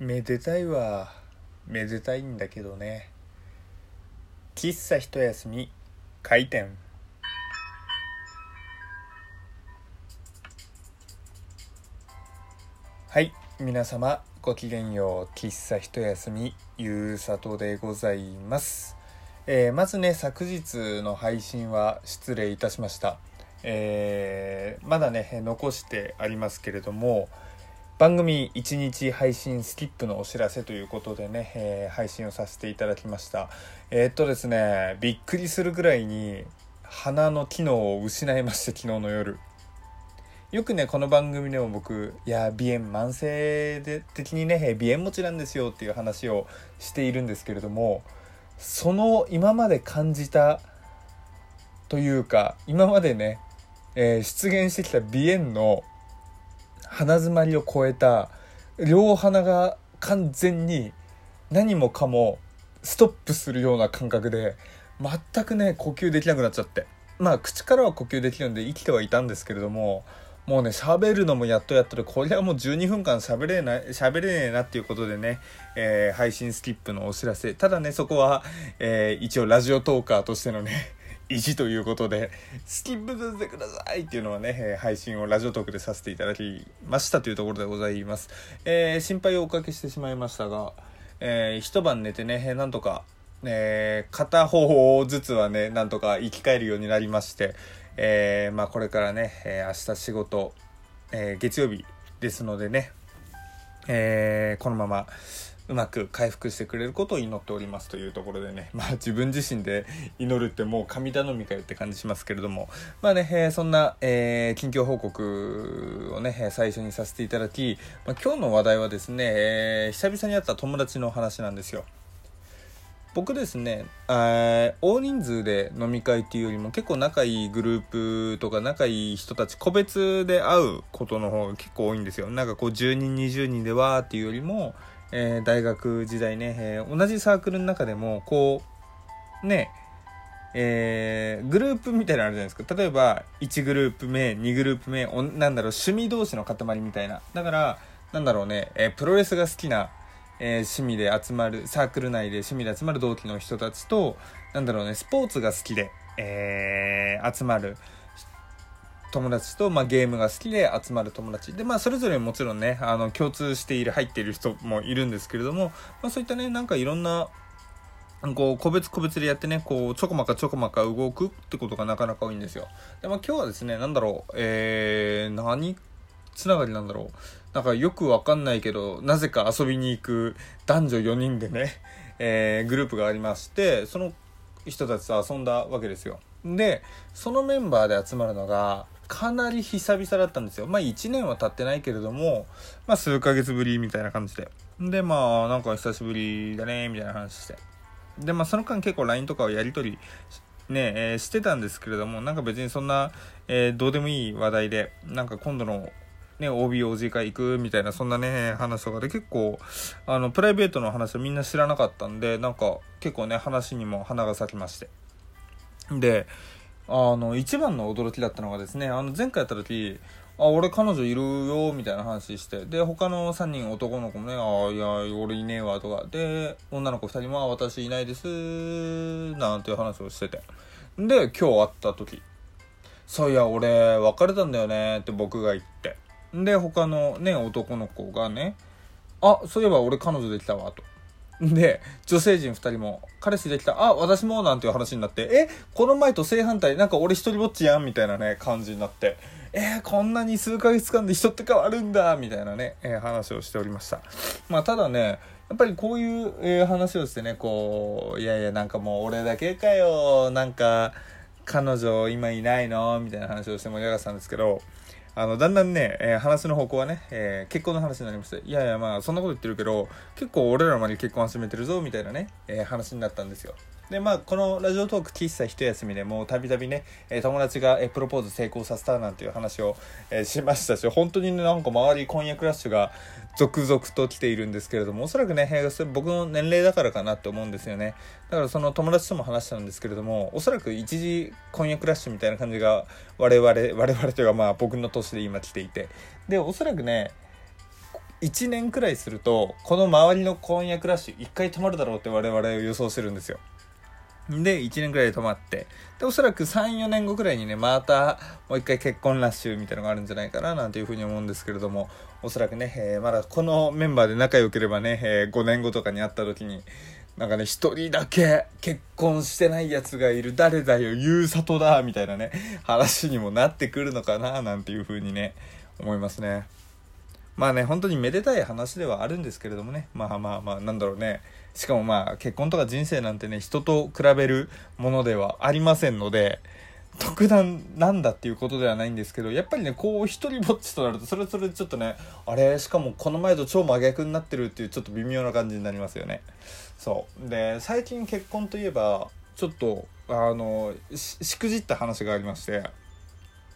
めでたいはめでたいんだけどね。喫茶一休み。開店。はい。皆様ごきげんよう。喫茶一休み。ゆうさとでございます、えーまずね昨日の配信は失礼いたしました。えーまだね残してありますけれども番組1日配信スキップのお知らせということでね、えー配信をさせていただきました。えーっとですねびっくりするぐらいに鼻の機能を失いまして昨日の夜。よくねこの番組でも僕いや鼻炎慢性で的にね鼻炎持ちなんですよっていう話をしているんですけれどもその今まで感じたというか今までね、えー出現してきた鼻炎の鼻づまりを超えた両鼻が完全に何もかもストップするような感覚で全くね呼吸できなくなっちゃって。まあ口からは呼吸できるんで生きてはいたんですけれどももうね喋るのもやっとやっとでこれはもう12分間喋れない喋れねえなっていうことでね、えー配信スキップのお知らせ。ただねそこは、えー一応ラジオトーカーとしてのね意地ということでスキップさせてくださいっていうのはね、配信をラジオトークでさせていただきましたというところでございます、えー心配をおかけしてしまいましたが、えー一晩寝てねなんとか、えー片方ずつはねなんとか生き返るようになりまして、えーまあ、これからね、えー明日仕事、えー月曜日ですのでね、えーこのままうまく回復してくれることを祈っておりますというところでね、まあ自分自身で祈るってもう神頼みかよって感じしますけれども、まあね、えーそんな、えー近況報告をね、最初にさせていただき、まあ、今日の話題はですね、えー久々に会った友達の話なんですよ。僕ですね、えー大人数で飲み会っていうよりも結構仲いいグループとか仲いい人たち個別で会うことの方が結構多いんですよ。なんかこう10人20人でわーっていうよりも、えー大学時代ね、えー同じサークルの中でもこうねえーグループみたいなのあるじゃないですか。例えば1グループ目2グループ目おなんだろう趣味同士の塊みたいな。だからなんだろうね、えプロレスが好きなえ趣味で集まるサークル内で趣味で集まる同期の人たちとなんだろうねスポーツが好きで、え集まる。友達と、まあ、ゲームが好きで集まる友達。で、まあ、それぞれもちろんねあの共通している入っている人もいるんですけれども、まあ、そういったねなんかいろんなこう個別個別でやってねこうちょこまかちょこまか動くってことがなかなか多いんですよ。で、まあ、今日はですねなんだろうえー、何つながりなんだろう。なんかよくわかんないけどなぜか遊びに行く男女4人でね、えーグループがありましてその人たちと遊んだわけですよ。でそのメンバーで集まるのがかなり久々だったんですよ。まあ1年は経ってないけれどもまあ数ヶ月ぶりみたいな感じで。でまあなんか久しぶりだねみたいな話して。でまあその間結構 LINE とかをやり取りねえーしてたんですけれどもなんか別にそんな、えーどうでもいい話題でなんか今度のね、OBOG 会行くみたいなそんなね話とかで結構あのプライベートの話はみんな知らなかったんでなんか結構ね話にも花が咲きまして。であの一番の驚きだったのがですねあの前回やった時「あ俺彼女いるよ」みたいな話してで他の3人男の子もね「あいや俺いねえわ」とかで女の子2人も「私いないです」なんていう話をしててで今日会った時「そういや俺別れたんだよね」って僕が言ってで他のね男の子がね「あそういえば俺彼女できたわ」と。で女性陣2人も「彼氏できたあ私も」なんていう話になって「えこの前と正反対なんか俺一人ぼっちやん」みたいなね感じになって「えー、こんなに数ヶ月間で人って変わるんだ」みたいなね、えー話をしておりましたまあただねやっぱりこういう、えー話をしてねこう「いやいやなんかもう俺だけかよなんか彼女今いないの?」みたいな話をして盛り上がってたんですけどあのだんだんね、えー話の方向はね、えー結婚の話になりましていやいやまあそんなこと言ってるけど結構俺らまで結婚始めてるぞみたいなね、えー話になったんですよ。でまあこのラジオトーク喫茶一休みでもうたびたびね、え友達が、えプロポーズ成功させたなんていう話を、えしましたし本当にねなんか周り婚約ラッシュが続々と来ているんですけれどもおそらくね、僕の年齢だからかなって思うんですよね。だからその友達とも話したんですけれどもおそらく一時婚約ラッシュみたいな感じが我々我々というかまあ僕の年で今来ていて。でおそらくね1年くらいするとこの周りの婚約ラッシュ1回止まるだろうって我々は予想してるんですよ。で1年くらいで止まってでおそらく34年後くらいにねまたもう一回結婚ラッシュみたいなのがあるんじゃないかななんていうふうに思うんですけれどもおそらくね、えー、まだこのメンバーで仲良ければね、えー、5年後とかに会った時になんかね、一人だけ結婚してないやつがいる、誰だよ、ゆうさとだ、みたいなね、話にもなってくるのかな、なんていう風にね、思いますね。まあね、本当にめでたい話ではあるんですけれどもね、まあまあまあ、なんだろうね。しかもまあ、結婚とか人生なんてね、人と比べるものではありませんので、特段なんだっていうことではないんですけどやっぱりねこう一人ぼっちとなるとそれそれちょっとねあれしかもこの前と超真逆になってるっていうちょっと微妙な感じになりますよね。そう。で最近結婚といえばちょっとあのしくじった話がありまして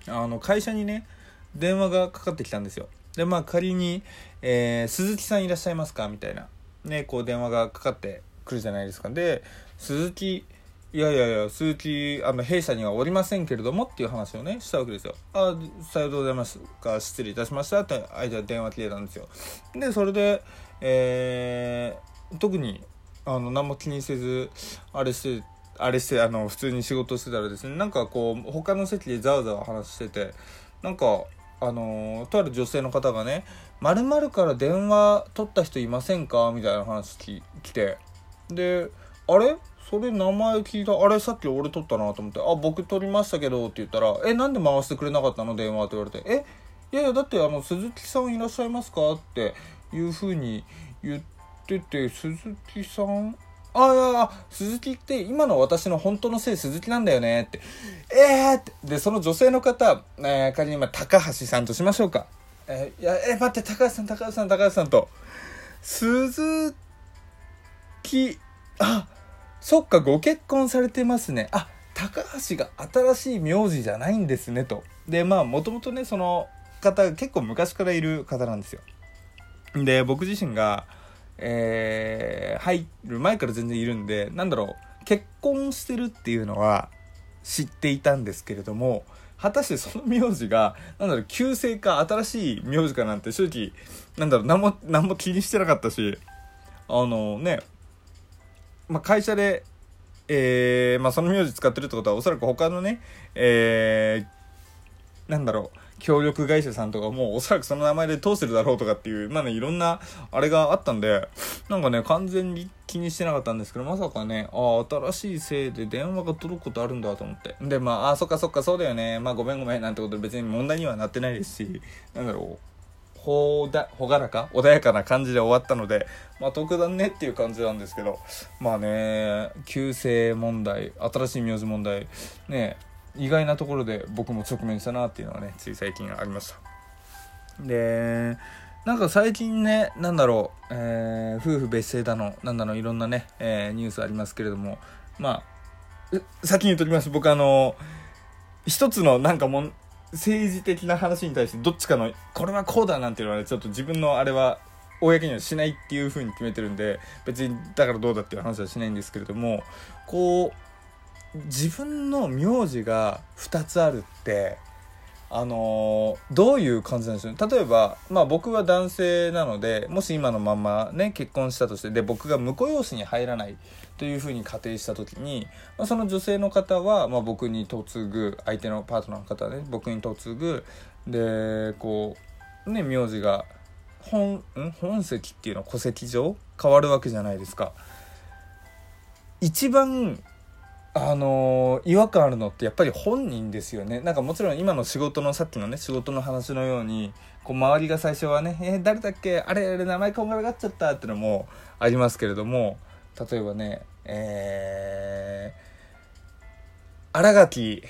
あの会社にね電話がかかってきたんですよ。でまあ仮に、えー、鈴木さんいらっしゃいますか?」みたいな。ねこう電話がかかってくるじゃないですかで鈴木いやいやいや、鈴木、あの、弊社にはおりませんけれどもっていう話をね、したわけですよ。あ、さようでございますか、失礼いたしましたって、相手は電話切れたんですよ。で、それで、えー、特に、あの、何も気にせず、あれして、あれして、あの、普通に仕事してたらですね、なんかこう、他の席でざわざわ話してて、なんか、あのとある女性の方がね「まるから電話取った人いませんか?」みたいな話き来て。で「あれ？それ名前聞いた。あれさっき俺取ったなと思って「あ僕取りましたけど」って言ったら「えなんで回してくれなかったの？電話」って言われて「え？いやいやだってあの鈴木さんいらっしゃいますか?」っていうふうに言ってて鈴木さん？あいや鈴木って今の私の本当のせい鈴木なんだよねってえーってでその女性の方、えー、仮に今高橋さんとしましょうかえー、いやえー、待って高橋さん高橋さん高橋さんと鈴木あそっか、ご結婚されてますね。あ、高橋が新しい名字じゃないんですね、と。で、まあ、もともとね、その方、結構昔からいる方なんですよ。で、僕自身が、えー、入る前から全然いるんで、なんだろう、結婚してるっていうのは知っていたんですけれども、果たしてその名字が、なんだろう、旧姓か新しい名字かなんて正直、なんだろう、何も、何も気にしてなかったし、あのね、まあ、会社で、えー、まあ、その名字使ってるってことはおそらく他のね、えー、なんだろう、協力会社さんとかもおそらくその名前で通してるだろうとかっていう、まあね、いろんなあれがあったんで、なんかね、完全に気にしてなかったんですけど、まさかね、ああ、新しいせいで電話が届くことあるんだと思って。で、まあ、ああ、そっかそっか、そうだよね。まあ、ごめんごめんなんてことで別に問題にはなってないですし、なんだろう、ほだ朗らか穏やかな感じで終わったので、まあ、特段ねっていう感じなんですけどまあね旧姓問題新しい名字問題ね意外なところで僕も直面したなっていうのはねつい最近ありました。でなんか最近ねなんだろう、えー、夫婦別姓だのなんだのいろんなね、えー、ニュースありますけれどもまあ先に言っときます。僕あの一つのなんかも政治的な話に対してどっちかのこれはこうだなんていうのは、ね、ちょっと自分のあれは公にはしないっていう風に決めてるんで別にだからどうだっていう話はしないんですけれどもこう自分の名字が2つあるってあのー、どういう感じなんでしょうね例えば、まあ、僕は男性なのでもし今のままね結婚したとしてで僕が婿養子に入らないというふうに仮定した時に、まあ、その女性の方は、まあ、僕に嫁ぐ相手のパートナーの方はね僕に嫁ぐでこうね名字が本ん？本籍っていうのは戸籍上変わるわけじゃないですか。一番あの、違和感あるのってやっぱり本人ですよね。なんかもちろん今の仕事のさっきのね仕事の話のようにこう周りが最初はね「えー、誰だっけ？あれあれ名前こんがらがっちゃった」ってのもありますけれども例えばねえー、新垣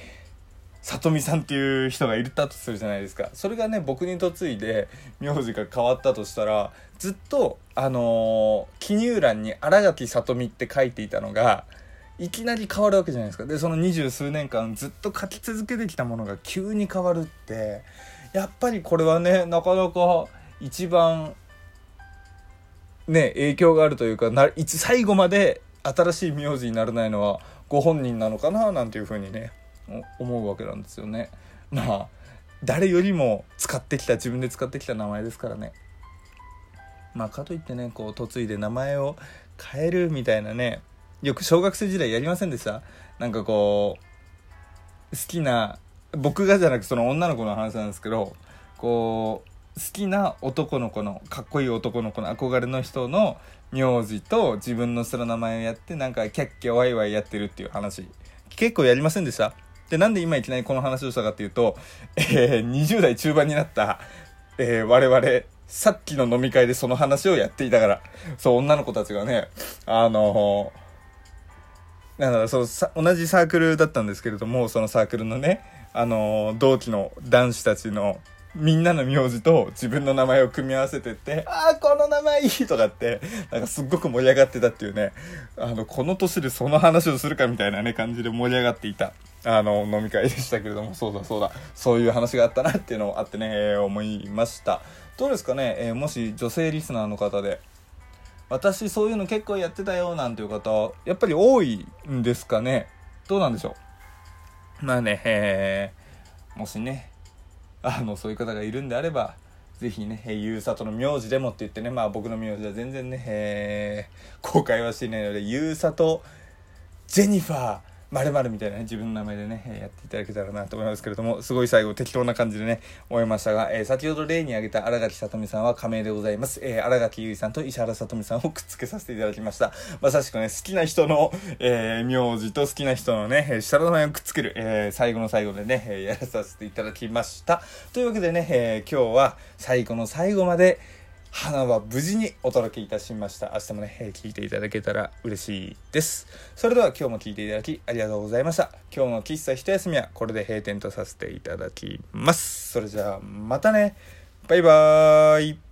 里美さんっていう人がいたとするじゃないですか。それがね僕に嫁いで名字が変わったとしたらずっとあのー、記入欄に新垣里美って書いていたのがいきなり変わるわけじゃないですかでその二十数年間ずっと書き続けてきたものが急に変わるってやっぱりこれはねなかなか一番ね影響があるというかないつ最後まで新しい名字にならないのはご本人なのかななんていうふうにね思うわけなんですよね。まあ誰よりも使ってきた自分で使ってきた名前ですからね。まあかといってねこう嫁いで名前を変えるみたいなねよく小学生時代やりませんでした？なんかこう好きな僕がじゃなくその女の子の話なんですけどこう好きな男の子のかっこいい男の子の憧れの人の名字と自分の下の名前をやってなんかキャッキャワイワイやってるっていう話。結構やりませんでした？でなんで今いきなりこの話をしたかっていうと、えー、20代中盤になった、えー、我々さっきの飲み会でその話をやっていたから。そう女の子たちがねあのー、だろうそう同じサークルだったんですけれどもそのサークルのねあの同期の男子たちのみんなの名字と自分の名前を組み合わせてって、ああ、この名前いいとかって、なんかすっごく盛り上がってたっていうね、あの、この年でその話をするかみたいなね、感じで盛り上がっていた、あの、飲み会でしたけれども、そうだそうだ、そういう話があったなっていうのをあってね、えー、思いました。どうですかね、えー、もし女性リスナーの方で、私そういうの結構やってたよなんていう方、やっぱり多いんですかね。どうなんでしょう？まあね、えー、もしね、あのそういう方がいるんであればぜひねえ、ゆうさとの名字でもって言ってね、まあ僕の名字は全然ね、えー、公開はしていないので、ゆうさと、ジェニファー、まるみたいなね、自分の名前でね、やっていただけたらなと思いますけれども、すごい最後適当な感じでね、思いましたが、えー、先ほど例に挙げた荒垣さとみさんは加盟でございます。えー、荒垣結衣さんと石原さとみさんをくっつけさせていただきました。まさしくね、好きな人の、えー、名字と好きな人のね、下の名前をくっつける、えー、最後の最後でね、えやらさせていただきました。というわけでね、え今日は最後の最後まで、花は無事にお届けいたしました。明日もね、えー、聞いていただけたら嬉しいです。それでは今日も聞いていただきありがとうございました。今日の喫茶一休みはこれで閉店とさせていただきます。それじゃあまたね。バイバーイ。